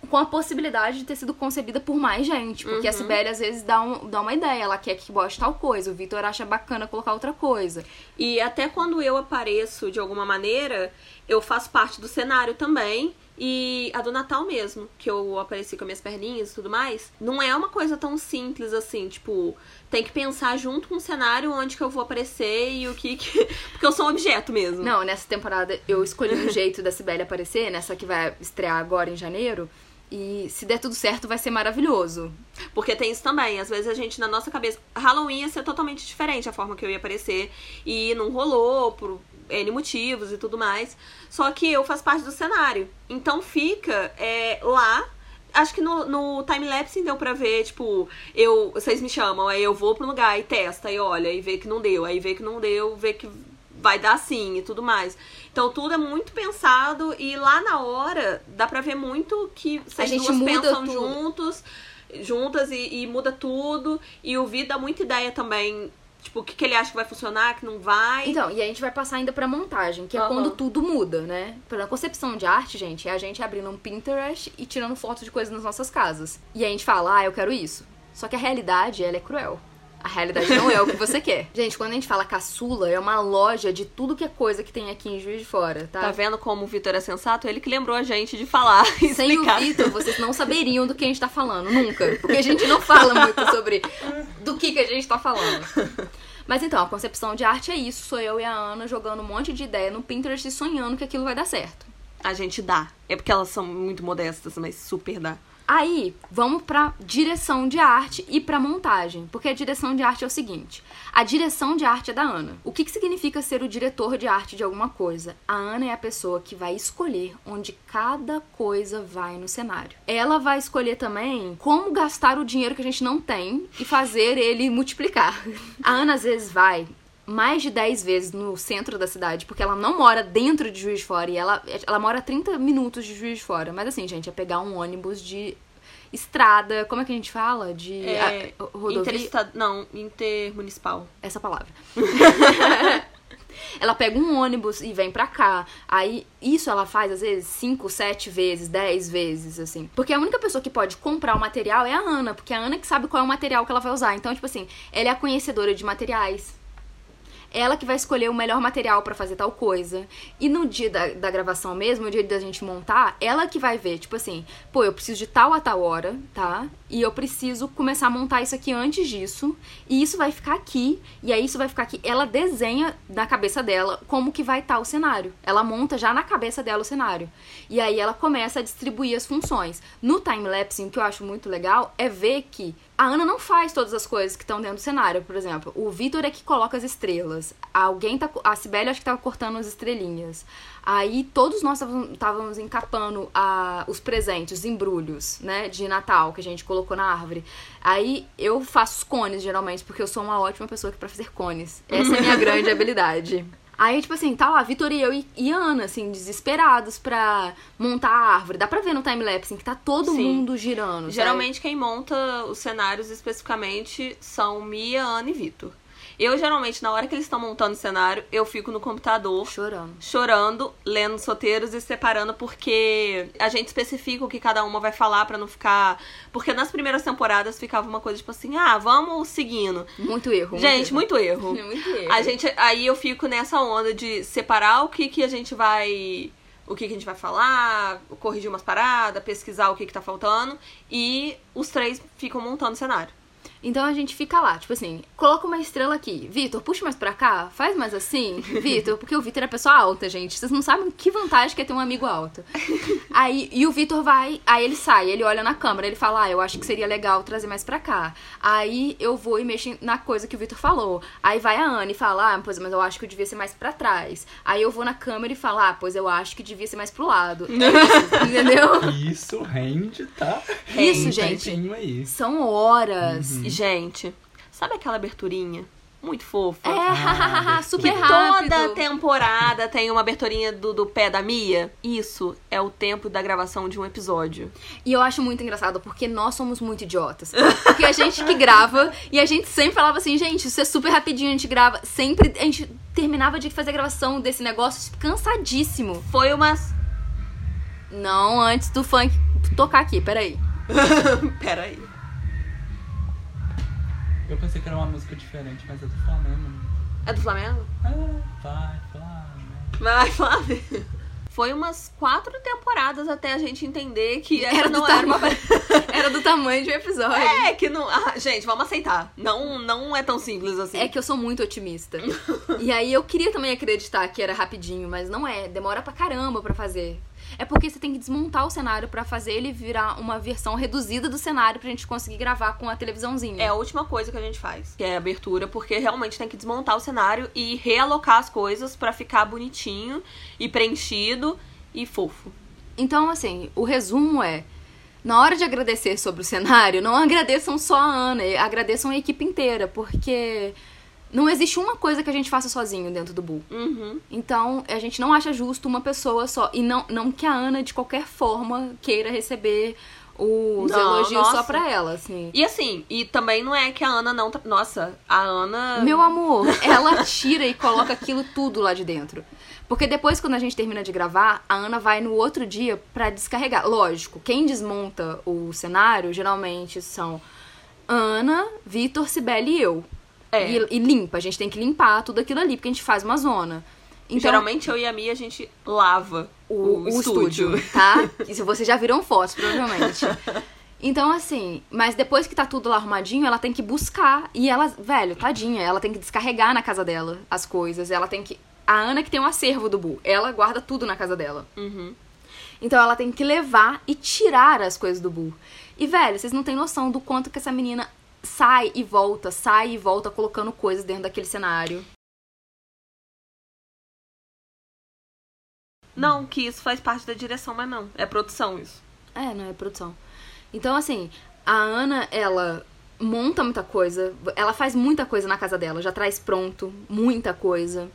S2: com a possibilidade de ter sido concebida por mais gente. Porque a Sibeli às vezes dá, um, dá uma ideia, ela quer que bote tal coisa, o Vitor acha bacana colocar outra coisa.
S3: E até quando eu apareço de alguma maneira, eu faço parte do cenário também. E a do Natal mesmo, que eu apareci com as minhas perninhas e tudo mais, não é uma coisa tão simples assim, tipo, tem que pensar junto com o cenário onde que eu vou aparecer e o que que... Porque eu sou um objeto mesmo.
S2: Não, nessa temporada eu escolhi um jeito da Sibeli aparecer, nessa que vai estrear agora em janeiro. E se der tudo certo, vai ser maravilhoso.
S3: Porque tem isso também. Às vezes a gente, na nossa cabeça, Halloween ia ser totalmente diferente a forma que eu ia aparecer. E não rolou por N motivos e tudo mais. Só que eu faço parte do cenário. Então fica é, lá. Acho que no, no time-lapse deu pra ver, tipo, eu, vocês me chamam, aí eu vou pro lugar e testa, e olha, e vê que não deu, aí vê que não deu, vê que vai dar sim e tudo mais. Então tudo é muito pensado e lá na hora dá pra ver muito que vocês
S2: gente
S3: duas pensam
S2: tudo.
S3: juntos, juntas e, e muda tudo. E o Vi dá muita ideia também, tipo, o que, que ele acha que vai funcionar, que não vai.
S2: Então, e a gente vai passar ainda pra montagem, que é quando tudo muda, né? Pra concepção de arte, gente, é a gente abrindo um Pinterest e tirando fotos de coisas nas nossas casas. E a gente fala, ah, eu quero isso. Só que a realidade, ela é cruel. A realidade não é o que você quer. Gente, quando a gente fala caçula, é uma loja de tudo que é coisa que tem aqui em Juiz de Fora, tá?
S3: Tá vendo como o Vitor é sensato? Ele que lembrou a gente de falar
S2: Sem o. Vitor, vocês não saberiam do que a gente tá falando, nunca. Porque a gente não fala muito sobre do que, que a gente tá falando. Mas então, a concepção de arte é isso. Sou eu e a Ana jogando um monte de ideia no Pinterest e sonhando que aquilo vai dar certo.
S3: A gente dá. É porque elas são muito modestas, mas super dá.
S2: Aí, vamos pra direção de arte e pra montagem. Porque a direção de arte é o seguinte: a direção de arte é da Ana. O que, que significa ser o diretor de arte de alguma coisa? A Ana é a pessoa que vai escolher onde cada coisa vai no cenário. Ela vai escolher também como gastar o dinheiro que a gente não tem e fazer ele multiplicar. A Ana às vezes vai mais de 10 vezes no centro da cidade, porque ela não mora dentro de Juiz de Fora e ela, ela mora a 30 minutos de Juiz de Fora. Mas assim, gente, é pegar um ônibus de estrada, como é que a gente fala? De
S3: É,
S2: a- rodovia.
S3: Interestad... Não, intermunicipal.
S2: Essa palavra. ela pega um ônibus e vem pra cá. Aí, isso ela faz, às vezes, 5, 7 vezes, 10 vezes, assim. Porque a única pessoa que pode comprar o material é a Ana, porque é a Ana que sabe qual é o material que ela vai usar. Então, tipo assim, ela é a conhecedora de materiais. Ela que vai escolher o melhor material pra fazer tal coisa. E no dia da, da gravação mesmo, no dia da gente montar, ela que vai ver, tipo assim, pô, eu preciso de tal a tal hora, tá? E eu preciso começar a montar isso aqui antes disso. E isso vai ficar aqui. E aí isso vai ficar aqui. Ela desenha na cabeça dela como que vai estar o cenário. Ela monta já na cabeça dela o cenário. E aí ela começa a distribuir as funções. No time-lapse, o que eu acho muito legal é ver que a Ana não faz todas as coisas que estão dentro do cenário, por exemplo. O Vitor é que coloca as estrelas. Alguém tá. A Sibeli acho que tava cortando as estrelinhas. Aí todos nós estávamos encapando a, os presentes, os embrulhos, né, de Natal que a gente colocou na árvore. Aí eu faço os cones, geralmente, porque eu sou uma ótima pessoa para fazer cones. Essa é a minha grande habilidade. Aí, tipo assim, tá lá, Vitor e eu e, e Ana, assim, desesperados pra montar a árvore. Dá pra ver no timelapse assim, que tá todo
S3: Sim.
S2: mundo girando.
S3: Geralmente
S2: sabe?
S3: quem monta os cenários especificamente são Mia, Ana e Vitor. Eu, geralmente, na hora que eles estão montando o cenário, eu fico no computador
S2: Chorando.
S3: chorando, lendo os roteiros e separando, porque a gente especifica o que cada uma vai falar pra não ficar. Porque nas primeiras temporadas ficava uma coisa tipo assim, ah, vamos seguindo.
S2: Muito erro.
S3: Gente, muito erro.
S2: muito erro. muito erro.
S3: A gente, aí eu fico nessa onda de separar o que, que a gente vai. O que, que a gente vai falar, corrigir umas paradas, pesquisar o que, que tá faltando. E os três ficam montando o cenário.
S2: Então a gente fica lá, tipo assim, coloca uma estrela aqui. Vitor, puxa mais pra cá, faz mais assim. Vitor, porque o Vitor é pessoa alta, gente. Vocês não sabem que vantagem que é ter um amigo alto. Aí, e o Vitor vai, aí ele sai, ele olha na câmera, ele fala, ah, eu acho que seria legal trazer mais pra cá. Aí eu vou e mexo na coisa que o Vitor falou. Aí vai a Anne e fala, ah, pois, mas eu acho que eu devia ser mais pra trás. Aí eu vou na câmera e falo, ah, pois eu acho que devia ser mais pro lado. É isso, entendeu?
S1: Isso rende, tá?
S2: Isso,
S1: Um
S2: gente.
S1: aí.
S2: São horas.
S3: E, gente, sabe aquela aberturinha? Muito fofa.
S2: É,
S1: Ah,
S2: super
S3: que
S2: rápido.
S3: toda temporada tem uma aberturinha do, do pé da Mia. Isso é o tempo da gravação de um episódio.
S2: E eu acho muito engraçado porque nós somos muito idiotas. Porque a gente que grava e a gente sempre falava assim, gente, isso é super rapidinho, a gente grava. Sempre a gente terminava de fazer a gravação desse negócio cansadíssimo.
S3: Foi umas.
S2: Não antes do funk tocar aqui, peraí.
S3: Peraí.
S1: Eu pensei que era uma música diferente, mas é do Flamengo.
S3: É do Flamengo?
S1: Ah, vai, Flamengo.
S3: Vai, Flamengo. Foi umas quatro temporadas até a gente entender que
S2: Era do,
S3: não era uma.
S2: tamanho, era do tamanho de um episódio.
S3: É, que não. Ah, gente, vamos aceitar. Não, não é tão simples assim.
S2: É que eu sou muito otimista. e aí eu queria também acreditar que era rapidinho, mas não é. Demora pra caramba pra fazer. É porque você tem que desmontar o cenário pra fazer ele virar uma versão reduzida do cenário pra gente conseguir gravar com a televisãozinha.
S3: É a última coisa que a gente faz, que é a abertura, porque realmente tem que desmontar o cenário e realocar as coisas pra ficar bonitinho e preenchido e fofo.
S2: Então, assim, o resumo é. Na hora de agradecer sobre o cenário, não agradeçam só a Ana, agradeçam a equipe inteira, porque não existe uma coisa que a gente faça sozinho dentro do Bull.
S3: Uhum.
S2: Então, a gente não acha justo uma pessoa só. E não, não que a Ana, de qualquer forma, queira receber os
S3: Não,
S2: elogios só
S3: nossa.
S2: pra ela, assim.
S3: E assim, e também não é que a Ana não. tra- Nossa, a Ana.
S2: Meu amor, ela tira e coloca aquilo tudo lá de dentro. Porque depois, quando a gente termina de gravar, a Ana vai no outro dia pra descarregar. Lógico, quem desmonta o cenário geralmente são Ana, Vitor, Sibeli e eu.
S3: É.
S2: E, e limpa, a gente tem que limpar tudo aquilo ali, porque a gente faz uma zona. Então,
S3: Geralmente eu e a Mia a gente lava
S2: o,
S3: o,
S2: o estúdio. tá? Isso vocês já viram fotos, provavelmente. Então, assim, mas depois que tá tudo lá arrumadinho, ela tem que buscar. E ela, velho, tadinha, ela tem que descarregar na casa dela as coisas. Ela tem que. A Ana que tem um acervo do Bu, ela guarda tudo na casa dela.
S3: Uhum.
S2: Então ela tem que levar e tirar as coisas do Bu. E, velho, vocês não têm noção do quanto que essa menina sai e volta, sai e volta colocando coisas dentro daquele cenário.
S3: Não, que isso faz parte da direção, mas não. É produção isso.
S2: É, não é produção. Então, assim, a Ana, ela monta muita coisa, ela faz muita coisa na casa dela, já traz pronto muita coisa.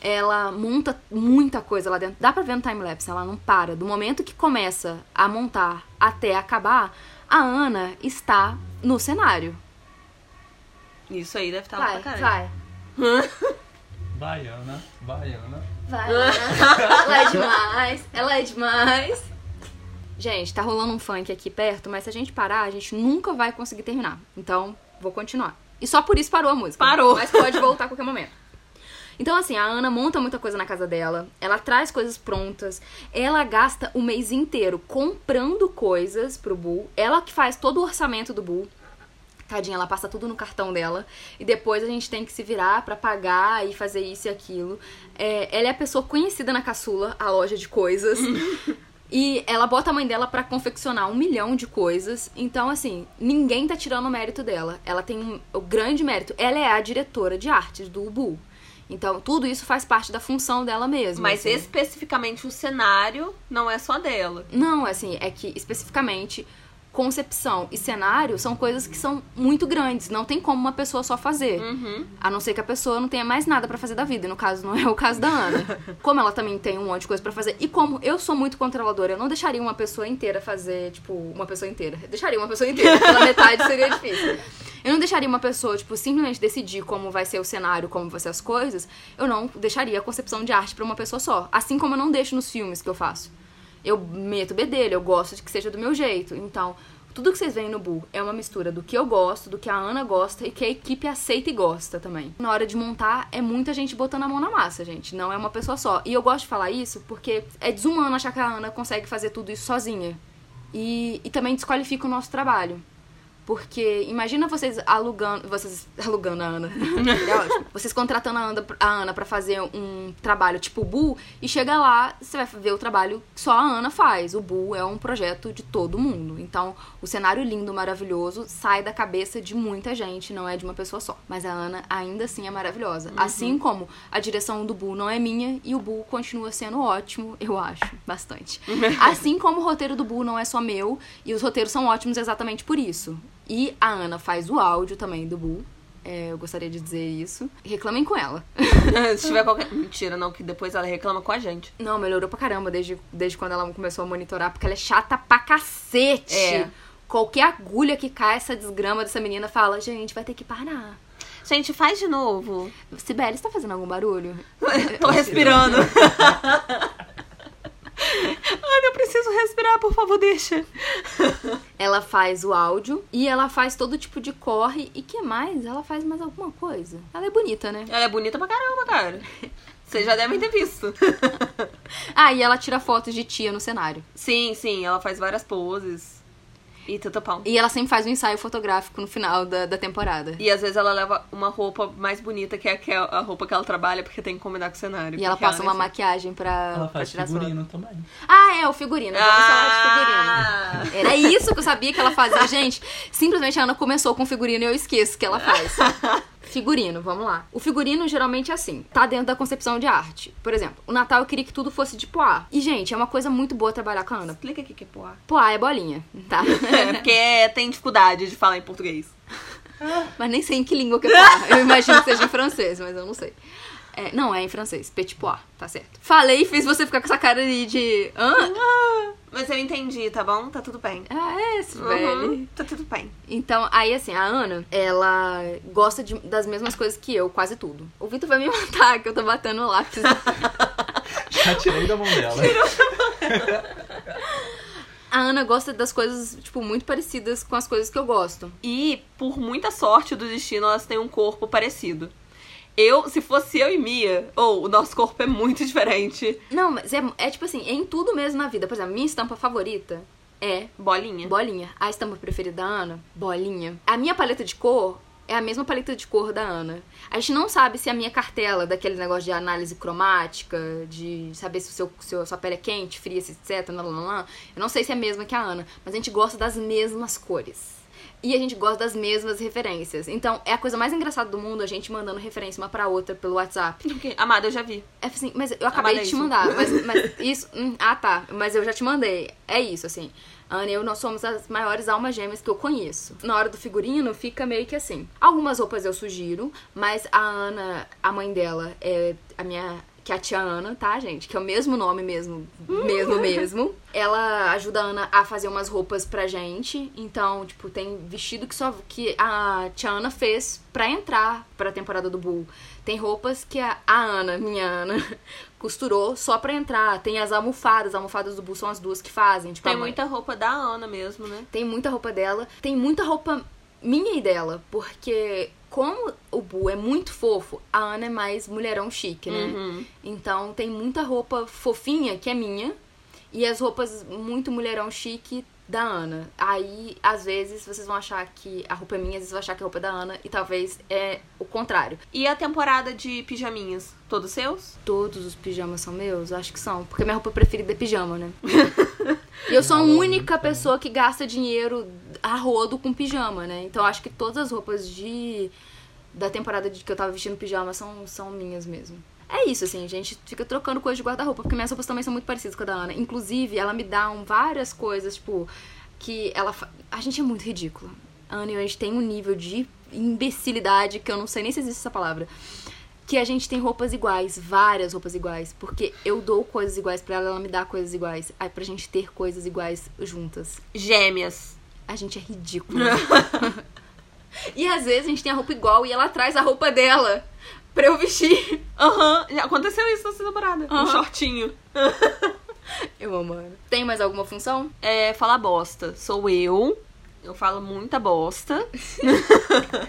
S2: Ela monta muita coisa lá dentro. Dá pra ver no timelapse, ela não para. Do momento que começa a montar até acabar, a Ana está no cenário.
S3: Isso aí deve estar lá
S2: Vai,
S3: pra caralho.
S2: vai.
S1: Baiana, baiana.
S2: Vai, ela é demais, ela é demais. Gente, tá rolando um funk aqui perto, mas se a gente parar, a gente nunca vai conseguir terminar. Então, vou continuar. E só por isso parou a música.
S3: Parou.
S2: Mas pode voltar a qualquer momento. Então, assim, a Ana monta muita coisa na casa dela, ela traz coisas prontas, ela gasta o mês inteiro comprando coisas pro Bull, ela que faz todo o orçamento do Bull. Tadinha, ela passa tudo no cartão dela. E depois a gente tem que se virar pra pagar e fazer isso e aquilo. É, ela é a pessoa conhecida na caçula, a loja de coisas. E ela bota a mãe dela pra confeccionar um milhão de coisas. Então, assim, ninguém tá tirando o mérito dela. Ela tem um, o grande mérito. Ela é a diretora de artes do Ubu. Então, tudo isso faz parte da função dela mesma.
S3: Mas
S2: assim.
S3: especificamente o cenário não é só dela.
S2: Não, assim, é que especificamente concepção e cenário são coisas que são muito grandes. Não tem como uma pessoa só fazer.
S3: Uhum.
S2: A não ser que a pessoa não tenha mais nada pra fazer da vida. E no caso, não é o caso da Ana. como ela também tem um monte de coisa pra fazer. E como eu sou muito controladora, eu não deixaria uma pessoa inteira fazer, tipo, uma pessoa inteira. Eu deixaria uma pessoa inteira. Pela metade seria difícil. Eu não deixaria uma pessoa, tipo, simplesmente decidir como vai ser o cenário, como vai ser as coisas. Eu não deixaria a concepção de arte pra uma pessoa só. Assim como eu não deixo nos filmes que eu faço. Eu meto bedelho, eu gosto de que seja do meu jeito. Então, tudo que vocês veem no Bull é uma mistura do que eu gosto, do que a Ana gosta e que a equipe aceita e gosta também. Na hora de montar, é muita gente botando a mão na massa, gente. Não é uma pessoa só. E eu gosto de falar isso porque é desumano achar que a Ana consegue fazer tudo isso sozinha. E, e também desqualifica o nosso trabalho. Porque imagina vocês alugando. Vocês alugando a Ana. é ótimo. Vocês contratando a Ana, a Ana pra fazer um trabalho tipo o Bu, e chega lá, você vai ver o trabalho que só a Ana faz. O Bu é um projeto de todo mundo. Então, o cenário lindo, maravilhoso, sai da cabeça de muita gente, não é de uma pessoa só. Mas a Ana ainda assim é maravilhosa. Assim como a direção do Bu não é minha e o Bu continua sendo ótimo, eu acho, bastante. Assim como o roteiro do Bu não é só meu, e os roteiros são ótimos exatamente por isso. E a Ana faz o áudio também do Bu. É, eu gostaria de dizer isso. Reclamem com ela.
S3: Se tiver qualquer. Mentira, não, que depois ela reclama com a gente.
S2: Não, melhorou pra caramba desde, desde quando ela começou a monitorar, porque ela é chata pra cacete.
S3: É.
S2: Qualquer agulha que cai essa desgrama dessa menina fala, gente, vai ter que parar.
S3: Gente, faz de novo.
S2: Sibeli, você tá fazendo algum barulho?
S3: Tô respirando. Ana, eu preciso respirar, por favor, deixa.
S2: Ela faz o áudio e ela faz todo tipo de corre. E que mais? Ela faz mais alguma coisa. Ela é bonita, né?
S3: Ela é bonita pra caramba, cara. Vocês já devem ter visto.
S2: Ah, e ela tira fotos de tia no cenário.
S3: Sim, sim, ela faz várias poses. E tudo pão.
S2: E ela sempre faz um ensaio fotográfico no final da, da temporada.
S3: E às vezes ela leva uma roupa mais bonita que é que é a roupa que ela trabalha, porque tem que combinar com o cenário.
S2: E ela passa uma
S3: nem-
S2: maquiagem pra,
S1: Ela
S2: pra
S1: faz
S2: fotos.
S1: figurino também.
S2: Ah, é, o figurino. Vamos falar de figurino.
S3: Ah!
S2: Era isso que eu sabia que ela fazia. Gente, simplesmente a Ana começou com figurino e eu esqueço que ela faz. Figurino, vamos lá. O figurino geralmente é assim, tá dentro da concepção de arte. Por exemplo, o Natal eu queria que tudo fosse de poá. E, gente, é uma coisa muito boa trabalhar com a Ana.
S3: Explica aqui que é poá.
S2: Poá é bolinha, tá?
S3: É, porque tem dificuldade de falar em português.
S2: mas nem sei em que língua que é poá. Eu imagino que seja em francês, mas eu não sei. É, não, é em francês. Petit pois, tá certo. Falei e fiz você ficar com essa cara ali de... Hã?
S3: Mas eu entendi, tá bom? Tá tudo bem.
S2: Ah, é esse, velho.
S3: Uhum, Tá tudo bem.
S2: Então, aí assim, a Ana, ela gosta de- das mesmas coisas que eu, quase tudo. O Vitor vai me matar, que eu tô batendo o lápis.
S1: Já tirei da mão dela.
S2: a Ana gosta das coisas, tipo, muito parecidas com as coisas que eu gosto.
S3: E, por muita sorte do destino, elas têm um corpo parecido. Eu, se fosse eu e Mia, ou o nosso corpo é muito diferente.
S2: Não, mas é, é tipo assim, é em tudo mesmo na vida. Por exemplo, minha estampa favorita é
S3: Bolinha.
S2: bolinha. A estampa preferida da Ana, bolinha. A minha paleta de cor é a mesma paleta de cor da Ana. A gente não sabe se a minha cartela, daquele negócio de análise cromática, de saber se o seu, se a sua pele é quente, fria, etc. Lá, lá, lá, eu não sei se é a mesma que a Ana, mas a gente gosta das mesmas cores. E a gente gosta das mesmas referências. Então, é a coisa mais engraçada do mundo a gente mandando referência uma pra outra pelo WhatsApp.
S3: Ok, Amada, eu já vi.
S2: É assim, mas eu acabei de te
S3: Amadíssimo.
S2: mandar. Mas, mas isso. hum, ah, tá. Mas eu já te mandei. É isso, assim. A Ana e eu, nós somos as maiores almas gêmeas que eu conheço. Na hora do figurino, fica meio que assim. Algumas roupas eu sugiro, mas a Ana, a mãe dela, é a minha. Que é a tia Ana, tá, gente? Que é o mesmo nome mesmo, mesmo, mesmo. Ela ajuda a Ana a fazer umas roupas pra gente. Então, tipo, tem vestido que só que a tia Ana fez pra entrar pra temporada do Bull. Tem roupas que a, a Ana, minha Ana, costurou só pra entrar. Tem as almofadas, as almofadas do Bull são as duas que fazem. Tipo,
S3: Tem muita roupa da Ana mesmo, né?
S2: tem muita roupa dela. Tem muita roupa minha e dela, porque como o Bu é muito fofo, a Ana é mais mulherão chique, né?
S3: Uhum.
S2: Então tem muita roupa fofinha que é minha e as roupas muito mulherão chique da Ana. Aí, às vezes, vocês vão achar que a roupa é minha, às vezes vão achar que a roupa é da Ana e talvez é o contrário.
S3: E a temporada de pijaminhas? Todos seus?
S2: Todos os pijamas são meus? Acho que são, porque minha roupa preferida é pijama, né? E eu sou a única pessoa que gasta dinheiro a rodo com pijama, né? Então acho que todas as roupas de da temporada de que eu tava vestindo pijama são, são minhas mesmo. É isso, assim, a gente fica trocando coisa de guarda-roupa, porque minhas roupas também são muito parecidas com a da Ana. Inclusive, ela me dá um, várias coisas, tipo, que ela. fa- A gente é muito ridícula. A Ana e eu, a gente tem um nível de imbecilidade que eu não sei nem se existe essa palavra. Que a gente tem roupas iguais, várias roupas iguais. Porque eu dou coisas iguais pra ela, ela me dá coisas iguais. Aí pra gente ter coisas iguais juntas.
S3: Gêmeas.
S2: A gente é ridículo. e às vezes a gente tem a roupa igual e ela traz a roupa dela pra eu vestir.
S3: Aham, já aconteceu isso nessa temporada. Um
S2: Aham.
S3: shortinho.
S2: Eu amo Ana. Tem mais alguma função?
S3: É, falar bosta. Sou eu. Eu falo muita bosta.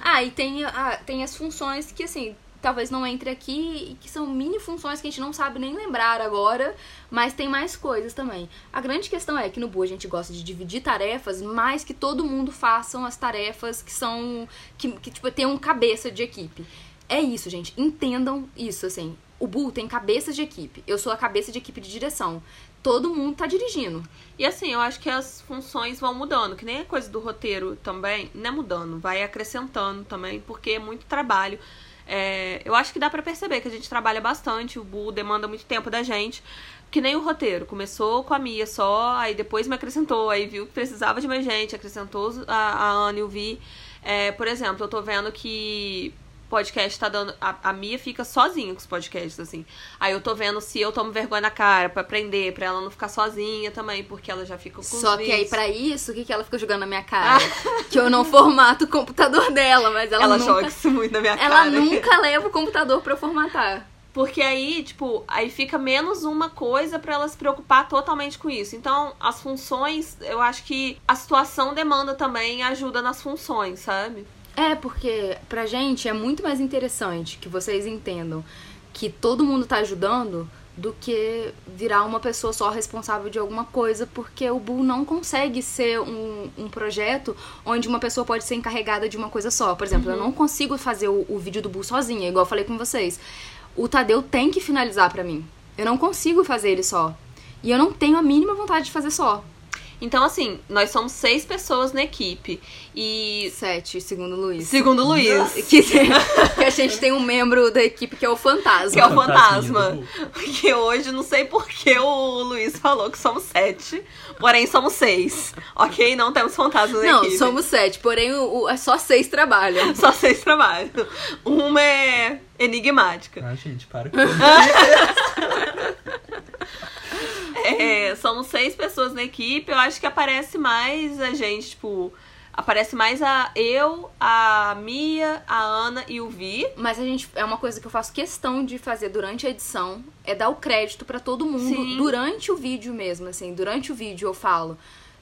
S2: Ah, e tem, ah, tem as funções que, assim, talvez não entre aqui, e que são mini funções que a gente não sabe nem lembrar agora, mas tem mais coisas também. A grande questão é que no Bu a gente gosta de dividir tarefas, mas que todo mundo façam as tarefas que são. que, que tipo, tem um cabeça de equipe. É isso, gente. Entendam isso, assim. O Bu tem cabeças de equipe. Eu sou a cabeça de equipe de direção. Todo mundo tá dirigindo.
S3: E assim, eu acho que as funções vão mudando, que nem a coisa do roteiro também, não é mudando, vai acrescentando também, porque é muito trabalho. É, eu acho que dá pra perceber que a gente trabalha bastante, o Bu demanda muito tempo da gente. Que nem o roteiro, começou com a Mia só, aí depois me acrescentou, aí viu que precisava de mais gente, acrescentou a, a Ana e o Vi. É, por exemplo, eu tô vendo que podcast tá dando. A, a Mia fica sozinha com os podcasts, assim. Aí eu tô vendo se eu tomo vergonha na cara pra aprender, pra ela não ficar sozinha também, porque ela já fica com
S2: Só que aí, pra isso, o que, que ela fica jogando na minha cara? que eu não formato o computador dela, mas ela,
S3: Ela,
S2: nunca.
S3: joga isso muito na minha
S2: Ela
S3: cara.
S2: nunca leva o computador pra eu formatar.
S3: Porque aí, tipo, aí fica menos uma coisa pra ela se preocupar totalmente com isso. Então, as funções, eu acho que a situação demanda também ajuda nas funções, sabe?
S2: É, porque pra gente é muito mais interessante que vocês entendam que todo mundo tá ajudando do que virar uma pessoa só responsável de alguma coisa, porque o Bull não consegue ser um, um projeto onde uma pessoa pode ser encarregada de uma coisa só. Por exemplo, eu não consigo fazer o, o vídeo do Bull sozinha, igual eu falei com vocês. O Tadeu tem que finalizar pra mim. Eu não consigo fazer ele só. E eu não tenho a mínima vontade de fazer só.
S3: Então, assim, nós somos seis pessoas na equipe. E.
S2: Sete, segundo o Luiz.
S3: Segundo o Luiz,
S2: Que, que a gente tem um membro da equipe que é o fantasma.
S3: que é o fantasma.
S1: do
S3: Que hoje, não sei por que o Luiz falou que somos sete, porém somos seis. Ok? Não temos fantasma na
S2: Não,
S3: equipe.
S2: somos sete, porém o, o- é só seis trabalham.
S3: Só seis trabalham. Uma é enigmática.
S1: Ah, gente, para com
S3: É, somos seis pessoas na equipe. Eu acho que aparece mais a gente, tipo. Aparece mais a eu, a Mia, a Ana e o Vi.
S2: Mas a gente é uma coisa que eu faço questão de fazer durante a edição, é dar o crédito pra todo mundo
S3: Sim.
S2: durante o vídeo mesmo, assim, durante o vídeo eu falo.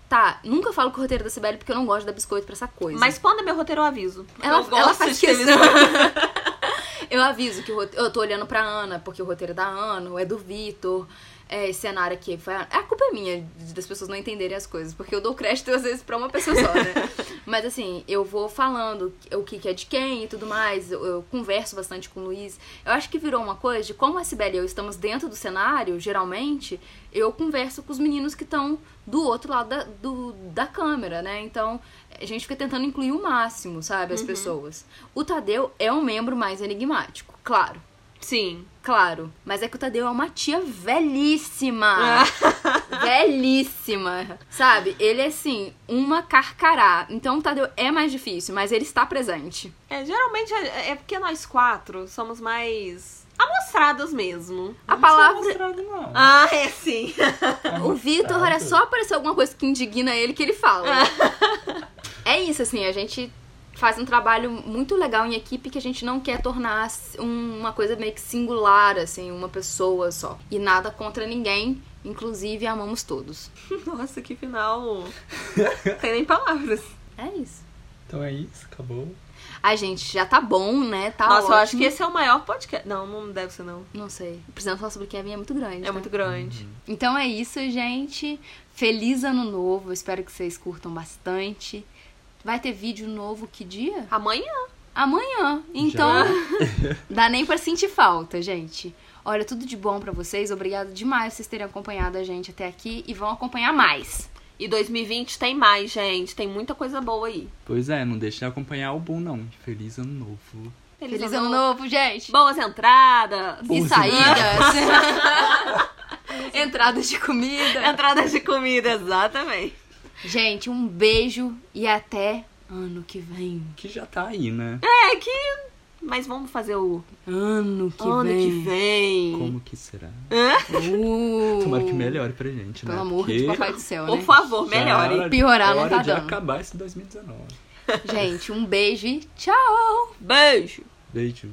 S2: Tá, nunca falo com o roteiro da Sibeli porque eu não gosto de dar biscoito pra essa coisa.
S3: Mas quando é meu roteiro, eu aviso.
S2: Ela-
S3: eu
S2: ela faz questão. Eu aviso que o rote- eu tô olhando pra Ana, porque o roteiro é da Ana, ou é do Vitor. É, esse cenário aqui foi. A... a culpa é minha das pessoas não entenderem as coisas, porque eu dou crédito às vezes pra uma pessoa só, né? Mas assim, eu vou falando o que que é de quem e tudo mais. Eu, eu converso bastante com o Luiz. Eu acho que virou uma coisa de como a Sibeli e eu estamos dentro do cenário, geralmente, eu converso com os meninos que estão do outro lado da, do, da câmera, né? Então, a gente fica tentando incluir o máximo, sabe, as pessoas. O Tadeu é um membro mais enigmático, claro.
S3: Sim.
S2: Claro, mas é que o Tadeu é uma tia velhíssima. velhíssima. Sabe? Ele é assim, uma carcará. Então o Tadeu é mais difícil, mas ele está presente.
S3: É, geralmente é, é porque nós quatro somos mais amostradas mesmo.
S2: A
S1: Não
S2: palavra.
S1: não.
S3: Ah, é sim.
S1: É
S2: O Vitor é só aparecer alguma coisa que indigna ele que ele fala. é isso, assim, a gente faz um trabalho muito legal em equipe que a gente não quer tornar um- uma coisa meio que singular, assim, uma pessoa só. E nada contra ninguém, inclusive amamos todos.
S3: Nossa, que final. Tem nem palavras.
S2: É isso.
S1: Então é isso, acabou.
S2: Ai, gente, já tá bom, né? Tá
S3: Nossa, eu acho
S2: ótimo.
S3: que esse é o maior podcast. Não, não deve ser, não.
S2: Não sei. Precisamos falar sobre Kevin é muito grande.
S3: É
S2: né?
S3: muito grande.
S2: Então é isso, gente. Feliz ano novo. Espero que vocês curtam bastante. Vai ter vídeo novo que dia?
S3: Amanhã.
S2: amanhã. Então, dá nem pra sentir falta, gente. Olha, tudo de bom pra vocês. Obrigada demais por vocês terem acompanhado a gente até aqui e vão acompanhar mais.
S3: E 2020 tem mais, gente. Tem muita coisa boa aí.
S1: Pois é, não deixe de acompanhar o boom, não. Feliz ano novo.
S2: Feliz, ano novo, gente.
S3: Boas entradas.
S2: E
S1: Boas
S2: saídas. Entradas de comida.
S3: Entradas de comida, exatamente.
S2: Gente, um beijo e até ano que vem.
S1: Que já tá aí, né?
S3: É que. Mas vamos fazer o
S2: Ano que
S3: ano
S2: vem.
S3: que vem.
S1: Como que será?
S2: Uh,
S1: Tomara que melhore pra gente, né?
S2: Pelo amor de
S1: Porque
S2: papai do céu,
S3: Por
S2: né?
S3: favor,
S1: já
S3: melhore.
S1: era
S2: Piorar não
S1: hora
S2: tá
S1: de
S2: dando.
S1: acabar esse 2019.
S2: Gente, um beijo e tchau.
S3: Beijo.
S1: Beijo.